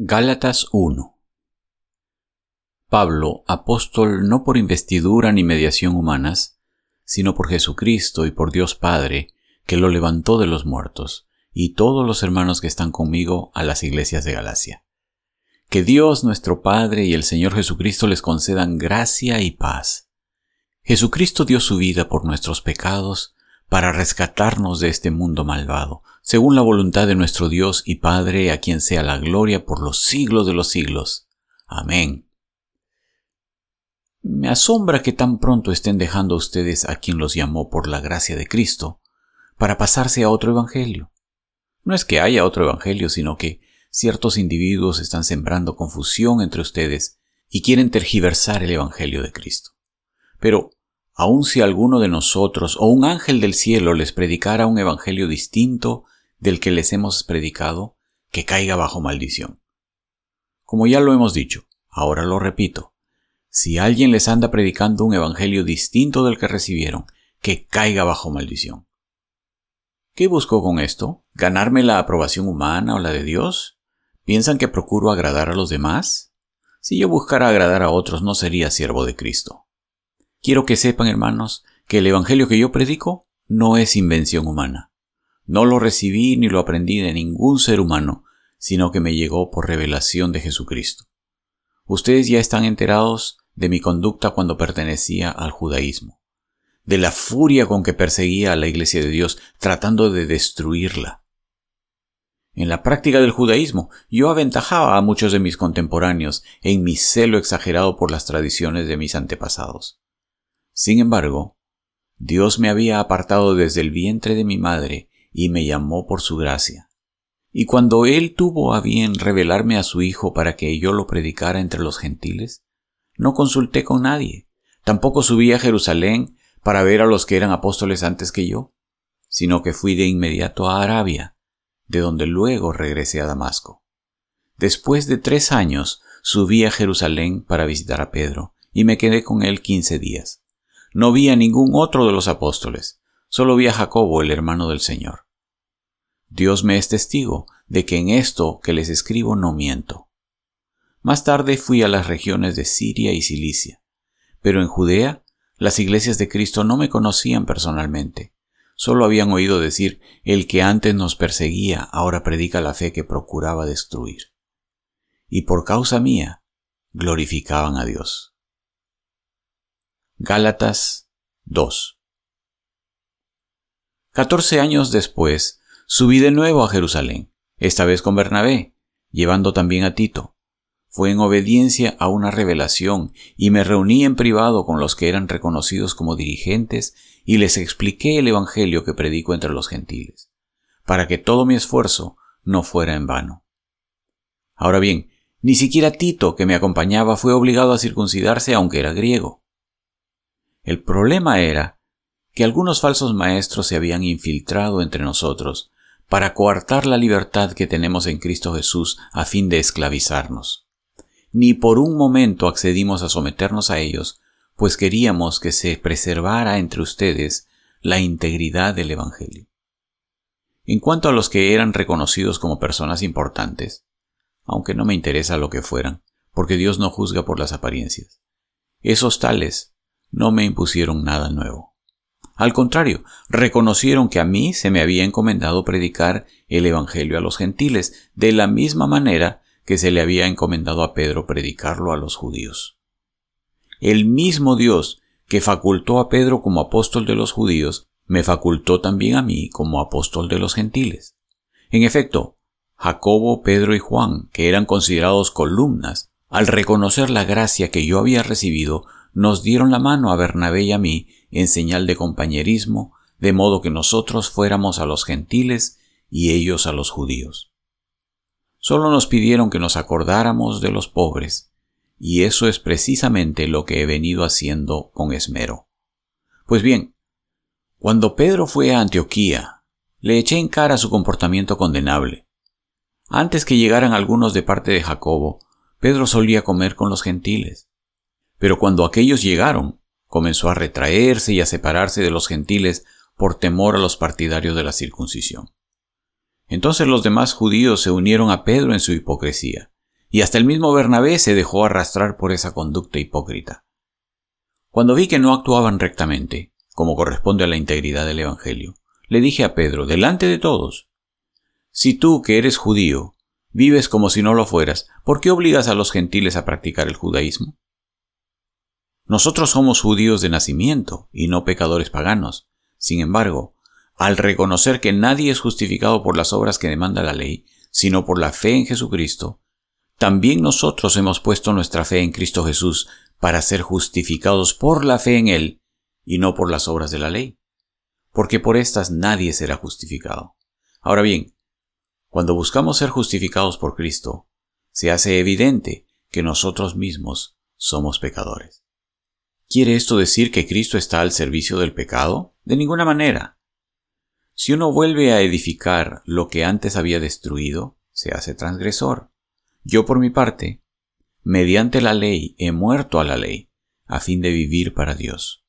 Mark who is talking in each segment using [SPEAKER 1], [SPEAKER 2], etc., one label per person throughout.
[SPEAKER 1] Gálatas 1 Pablo, apóstol no por investidura ni mediación humanas, sino por Jesucristo y por Dios Padre, que lo levantó de los muertos, y todos los hermanos que están conmigo a las iglesias de Galacia. Que Dios nuestro Padre y el Señor Jesucristo les concedan gracia y paz. Jesucristo dio su vida por nuestros pecados, para rescatarnos de este mundo malvado, según la voluntad de nuestro Dios y Padre, a quien sea la gloria por los siglos de los siglos. Amén. Me asombra que tan pronto estén dejando ustedes a quien los llamó por la gracia de Cristo, para pasarse a otro evangelio. No es que haya otro evangelio, sino que ciertos individuos están sembrando confusión entre ustedes y quieren tergiversar el evangelio de Cristo. Pero aun si alguno de nosotros o un ángel del cielo les predicara un evangelio distinto del que les hemos predicado, que caiga bajo maldición. Como ya lo hemos dicho, ahora lo repito, si alguien les anda predicando un evangelio distinto del que recibieron, que caiga bajo maldición. ¿Qué busco con esto? ¿Ganarme la aprobación humana o la de Dios? ¿Piensan que procuro agradar a los demás? Si yo buscara agradar a otros no sería siervo de Cristo. Quiero que sepan, hermanos, que el Evangelio que yo predico no es invención humana. No lo recibí ni lo aprendí de ningún ser humano, sino que me llegó por revelación de Jesucristo. Ustedes ya están enterados de mi conducta cuando pertenecía al judaísmo, de la furia con que perseguía a la Iglesia de Dios tratando de destruirla. En la práctica del judaísmo yo aventajaba a muchos de mis contemporáneos en mi celo exagerado por las tradiciones de mis antepasados. Sin embargo, Dios me había apartado desde el vientre de mi madre y me llamó por su gracia. Y cuando Él tuvo a bien revelarme a su Hijo para que yo lo predicara entre los gentiles, no consulté con nadie, tampoco subí a Jerusalén para ver a los que eran apóstoles antes que yo, sino que fui de inmediato a Arabia, de donde luego regresé a Damasco. Después de tres años subí a Jerusalén para visitar a Pedro, y me quedé con él quince días. No vi a ningún otro de los apóstoles, solo vi a Jacobo, el hermano del Señor. Dios me es testigo de que en esto que les escribo no miento. Más tarde fui a las regiones de Siria y Cilicia, pero en Judea las iglesias de Cristo no me conocían personalmente, solo habían oído decir, el que antes nos perseguía ahora predica la fe que procuraba destruir. Y por causa mía glorificaban a Dios. Gálatas 2 Catorce años después, subí de nuevo a Jerusalén, esta vez con Bernabé, llevando también a Tito. Fue en obediencia a una revelación y me reuní en privado con los que eran reconocidos como dirigentes y les expliqué el Evangelio que predico entre los gentiles, para que todo mi esfuerzo no fuera en vano. Ahora bien, ni siquiera Tito, que me acompañaba, fue obligado a circuncidarse aunque era griego. El problema era que algunos falsos maestros se habían infiltrado entre nosotros para coartar la libertad que tenemos en Cristo Jesús a fin de esclavizarnos. Ni por un momento accedimos a someternos a ellos, pues queríamos que se preservara entre ustedes la integridad del Evangelio. En cuanto a los que eran reconocidos como personas importantes, aunque no me interesa lo que fueran, porque Dios no juzga por las apariencias, esos tales no me impusieron nada nuevo. Al contrario, reconocieron que a mí se me había encomendado predicar el Evangelio a los gentiles, de la misma manera que se le había encomendado a Pedro predicarlo a los judíos. El mismo Dios que facultó a Pedro como apóstol de los judíos, me facultó también a mí como apóstol de los gentiles. En efecto, Jacobo, Pedro y Juan, que eran considerados columnas, al reconocer la gracia que yo había recibido, nos dieron la mano a Bernabé y a mí en señal de compañerismo, de modo que nosotros fuéramos a los gentiles y ellos a los judíos. Solo nos pidieron que nos acordáramos de los pobres, y eso es precisamente lo que he venido haciendo con esmero. Pues bien, cuando Pedro fue a Antioquía, le eché en cara su comportamiento condenable. Antes que llegaran algunos de parte de Jacobo, Pedro solía comer con los gentiles. Pero cuando aquellos llegaron, comenzó a retraerse y a separarse de los gentiles por temor a los partidarios de la circuncisión. Entonces los demás judíos se unieron a Pedro en su hipocresía, y hasta el mismo Bernabé se dejó arrastrar por esa conducta hipócrita. Cuando vi que no actuaban rectamente, como corresponde a la integridad del Evangelio, le dije a Pedro, delante de todos, si tú, que eres judío, vives como si no lo fueras, ¿por qué obligas a los gentiles a practicar el judaísmo? Nosotros somos judíos de nacimiento y no pecadores paganos. Sin embargo, al reconocer que nadie es justificado por las obras que demanda la ley, sino por la fe en Jesucristo, también nosotros hemos puesto nuestra fe en Cristo Jesús para ser justificados por la fe en Él y no por las obras de la ley, porque por estas nadie será justificado. Ahora bien, cuando buscamos ser justificados por Cristo, se hace evidente que nosotros mismos somos pecadores. ¿Quiere esto decir que Cristo está al servicio del pecado? De ninguna manera. Si uno vuelve a edificar lo que antes había destruido, se hace transgresor. Yo por mi parte, mediante la ley he muerto a la ley, a fin de vivir para Dios.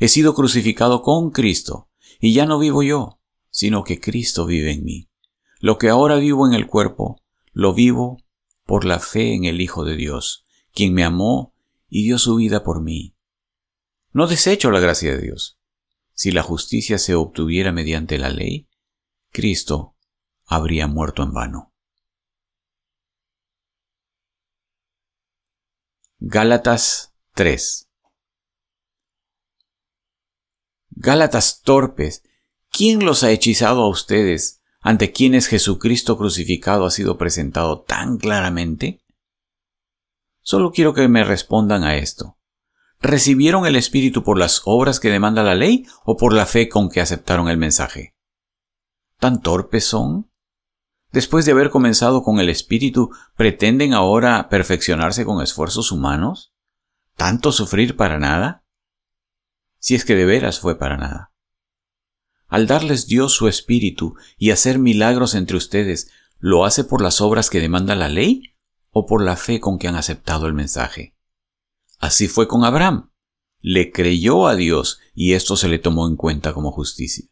[SPEAKER 1] He sido crucificado con Cristo, y ya no vivo yo, sino que Cristo vive en mí. Lo que ahora vivo en el cuerpo, lo vivo por la fe en el Hijo de Dios, quien me amó y dio su vida por mí. No desecho la gracia de Dios. Si la justicia se obtuviera mediante la ley, Cristo habría muerto en vano. Gálatas 3 Gálatas torpes, ¿quién los ha hechizado a ustedes ante quienes Jesucristo crucificado ha sido presentado tan claramente? Solo quiero que me respondan a esto. ¿Recibieron el Espíritu por las obras que demanda la ley o por la fe con que aceptaron el mensaje? ¿Tan torpes son? Después de haber comenzado con el Espíritu, ¿pretenden ahora perfeccionarse con esfuerzos humanos? ¿Tanto sufrir para nada? Si es que de veras fue para nada al darles Dios su espíritu y hacer milagros entre ustedes, ¿lo hace por las obras que demanda la ley o por la fe con que han aceptado el mensaje? Así fue con Abraham. Le creyó a Dios y esto se le tomó en cuenta como justicia.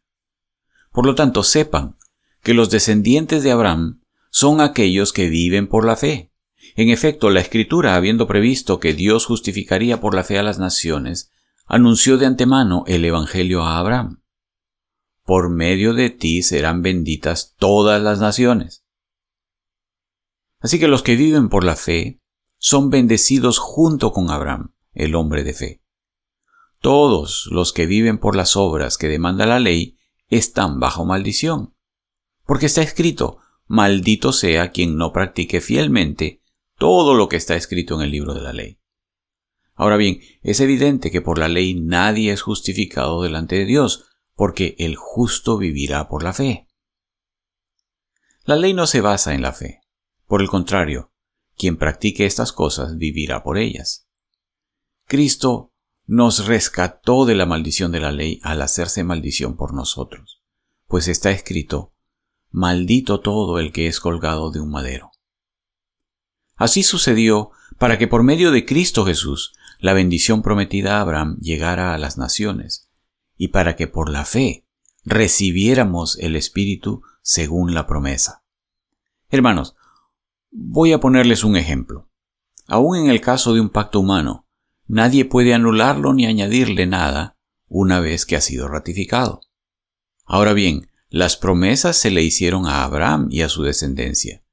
[SPEAKER 1] Por lo tanto, sepan que los descendientes de Abraham son aquellos que viven por la fe. En efecto, la Escritura, habiendo previsto que Dios justificaría por la fe a las naciones, anunció de antemano el Evangelio a Abraham por medio de ti serán benditas todas las naciones. Así que los que viven por la fe son bendecidos junto con Abraham, el hombre de fe. Todos los que viven por las obras que demanda la ley están bajo maldición, porque está escrito, maldito sea quien no practique fielmente todo lo que está escrito en el libro de la ley. Ahora bien, es evidente que por la ley nadie es justificado delante de Dios, porque el justo vivirá por la fe. La ley no se basa en la fe. Por el contrario, quien practique estas cosas vivirá por ellas. Cristo nos rescató de la maldición de la ley al hacerse maldición por nosotros, pues está escrito, maldito todo el que es colgado de un madero. Así sucedió para que por medio de Cristo Jesús la bendición prometida a Abraham llegara a las naciones, y para que por la fe recibiéramos el Espíritu según la promesa. Hermanos, voy a ponerles un ejemplo. Aún en el caso de un pacto humano, nadie puede anularlo ni añadirle nada una vez que ha sido ratificado. Ahora bien, las promesas se le hicieron a Abraham y a su descendencia.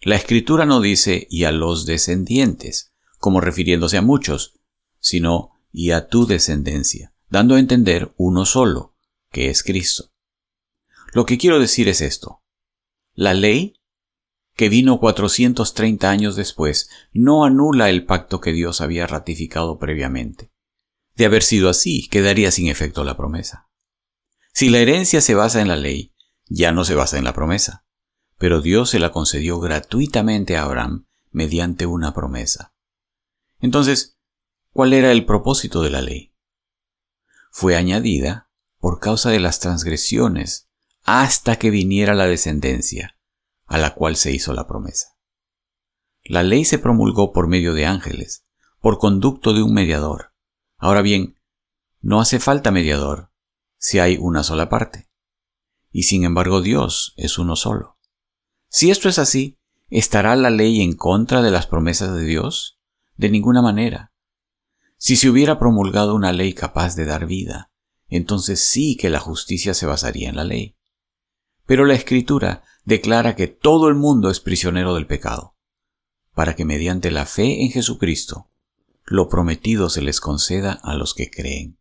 [SPEAKER 1] La escritura no dice y a los descendientes, como refiriéndose a muchos, sino y a tu descendencia dando a entender uno solo, que es Cristo. Lo que quiero decir es esto. La ley, que vino 430 años después, no anula el pacto que Dios había ratificado previamente. De haber sido así, quedaría sin efecto la promesa. Si la herencia se basa en la ley, ya no se basa en la promesa, pero Dios se la concedió gratuitamente a Abraham mediante una promesa. Entonces, ¿cuál era el propósito de la ley? fue añadida por causa de las transgresiones hasta que viniera la descendencia, a la cual se hizo la promesa. La ley se promulgó por medio de ángeles, por conducto de un mediador. Ahora bien, no hace falta mediador si hay una sola parte. Y sin embargo Dios es uno solo. Si esto es así, ¿Estará la ley en contra de las promesas de Dios? De ninguna manera. Si se hubiera promulgado una ley capaz de dar vida, entonces sí que la justicia se basaría en la ley. Pero la Escritura declara que todo el mundo es prisionero del pecado, para que mediante la fe en Jesucristo, lo prometido se les conceda a los que creen.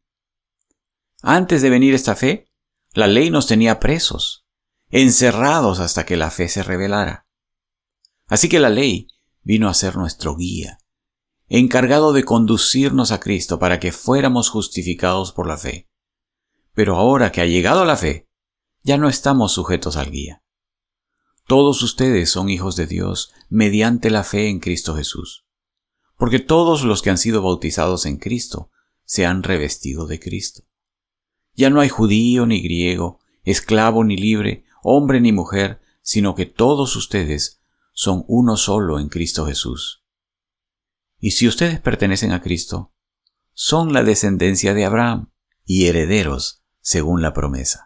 [SPEAKER 1] Antes de venir esta fe, la ley nos tenía presos, encerrados hasta que la fe se revelara. Así que la ley vino a ser nuestro guía, encargado de conducirnos a Cristo para que fuéramos justificados por la fe. Pero ahora que ha llegado la fe, ya no estamos sujetos al guía. Todos ustedes son hijos de Dios mediante la fe en Cristo Jesús, porque todos los que han sido bautizados en Cristo se han revestido de Cristo. Ya no hay judío ni griego, esclavo ni libre, hombre ni mujer, sino que todos ustedes son uno solo en Cristo Jesús. Y si ustedes pertenecen a Cristo, son la descendencia de Abraham y herederos según la promesa.